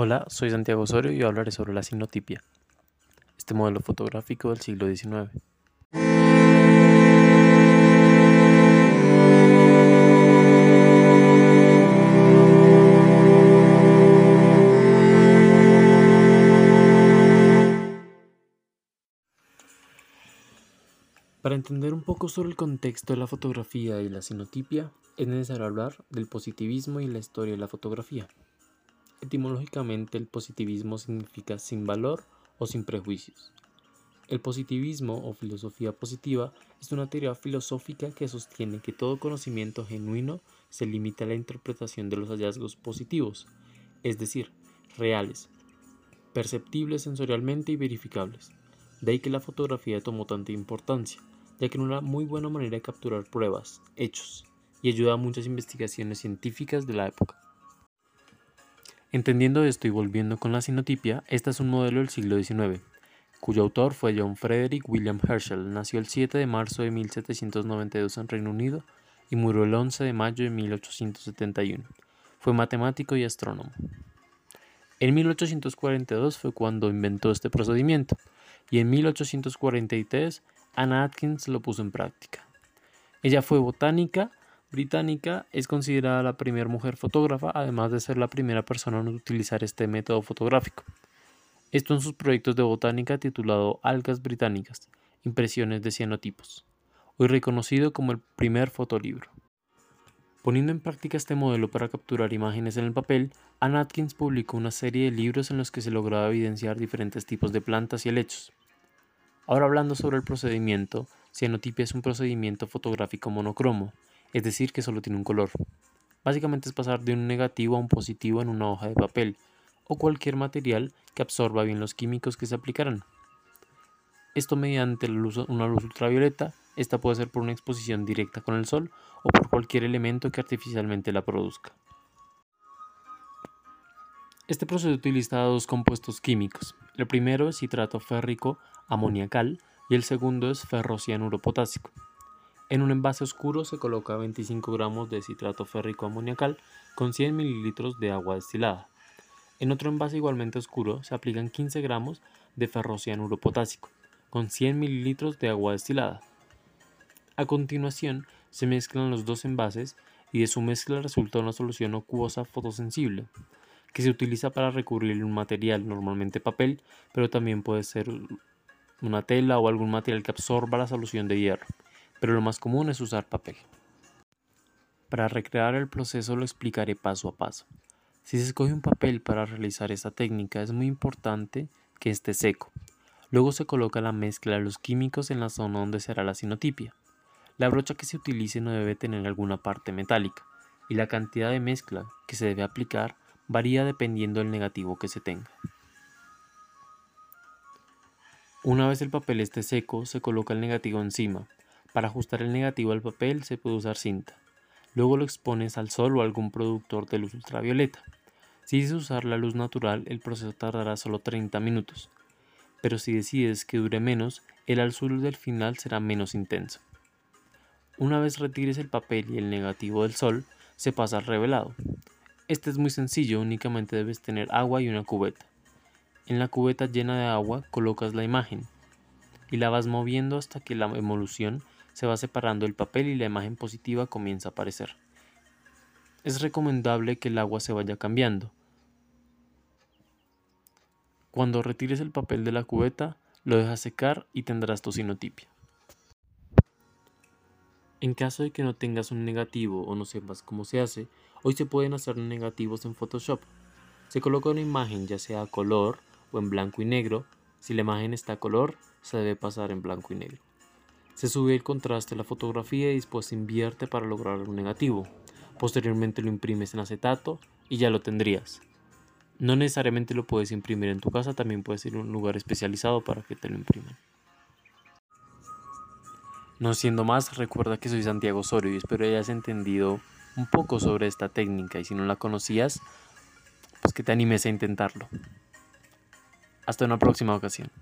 Hola, soy Santiago Osorio y hablaré sobre la sinotipia, este modelo fotográfico del siglo XIX. Para entender un poco sobre el contexto de la fotografía y la sinotipia, es necesario hablar del positivismo y la historia de la fotografía. Etimológicamente el positivismo significa sin valor o sin prejuicios. El positivismo o filosofía positiva es una teoría filosófica que sostiene que todo conocimiento genuino se limita a la interpretación de los hallazgos positivos, es decir, reales, perceptibles sensorialmente y verificables. De ahí que la fotografía tomó tanta importancia, ya que es una muy buena manera de capturar pruebas, hechos, y ayuda a muchas investigaciones científicas de la época. Entendiendo esto y volviendo con la sinotipia, esta es un modelo del siglo XIX, cuyo autor fue John Frederick William Herschel. Nació el 7 de marzo de 1792 en Reino Unido y murió el 11 de mayo de 1871. Fue matemático y astrónomo. En 1842 fue cuando inventó este procedimiento y en 1843 Anna Atkins lo puso en práctica. Ella fue botánica británica, es considerada la primera mujer fotógrafa, además de ser la primera persona en utilizar este método fotográfico. Esto en sus proyectos de botánica titulado Algas Británicas, impresiones de cianotipos, hoy reconocido como el primer fotolibro. Poniendo en práctica este modelo para capturar imágenes en el papel, Ann Atkins publicó una serie de libros en los que se lograba evidenciar diferentes tipos de plantas y helechos. Ahora hablando sobre el procedimiento, cianotipia es un procedimiento fotográfico monocromo, es decir, que solo tiene un color. Básicamente es pasar de un negativo a un positivo en una hoja de papel o cualquier material que absorba bien los químicos que se aplicarán. Esto mediante una luz ultravioleta, esta puede ser por una exposición directa con el sol o por cualquier elemento que artificialmente la produzca. Este proceso utiliza dos compuestos químicos. El primero es citrato férrico amoniacal y el segundo es ferrocianuro potásico. En un envase oscuro se coloca 25 gramos de citrato férrico amoniacal con 100 mililitros de agua destilada. En otro envase igualmente oscuro se aplican 15 gramos de ferrocianuro potásico con 100 mililitros de agua destilada. A continuación se mezclan los dos envases y de su mezcla resulta una solución acuosa fotosensible que se utiliza para recubrir un material, normalmente papel, pero también puede ser una tela o algún material que absorba la solución de hierro pero lo más común es usar papel. Para recrear el proceso lo explicaré paso a paso. Si se escoge un papel para realizar esta técnica es muy importante que esté seco. Luego se coloca la mezcla de los químicos en la zona donde será la sinotipia. La brocha que se utilice no debe tener alguna parte metálica y la cantidad de mezcla que se debe aplicar varía dependiendo del negativo que se tenga. Una vez el papel esté seco, se coloca el negativo encima para ajustar el negativo al papel se puede usar cinta. Luego lo expones al sol o algún productor de luz ultravioleta. Si decides usar la luz natural, el proceso tardará solo 30 minutos. Pero si decides que dure menos, el azul del final será menos intenso. Una vez retires el papel y el negativo del sol, se pasa al revelado. Este es muy sencillo, únicamente debes tener agua y una cubeta. En la cubeta llena de agua colocas la imagen y la vas moviendo hasta que la emolución se va separando el papel y la imagen positiva comienza a aparecer. Es recomendable que el agua se vaya cambiando. Cuando retires el papel de la cubeta, lo dejas secar y tendrás tu sinotipia. En caso de que no tengas un negativo o no sepas cómo se hace, hoy se pueden hacer negativos en Photoshop. Se coloca una imagen ya sea a color o en blanco y negro. Si la imagen está a color, se debe pasar en blanco y negro. Se sube el contraste a la fotografía y después se invierte para lograr un negativo. Posteriormente lo imprimes en acetato y ya lo tendrías. No necesariamente lo puedes imprimir en tu casa, también puedes ir a un lugar especializado para que te lo impriman. No siendo más, recuerda que soy Santiago Osorio y espero hayas entendido un poco sobre esta técnica y si no la conocías, pues que te animes a intentarlo. Hasta una próxima ocasión.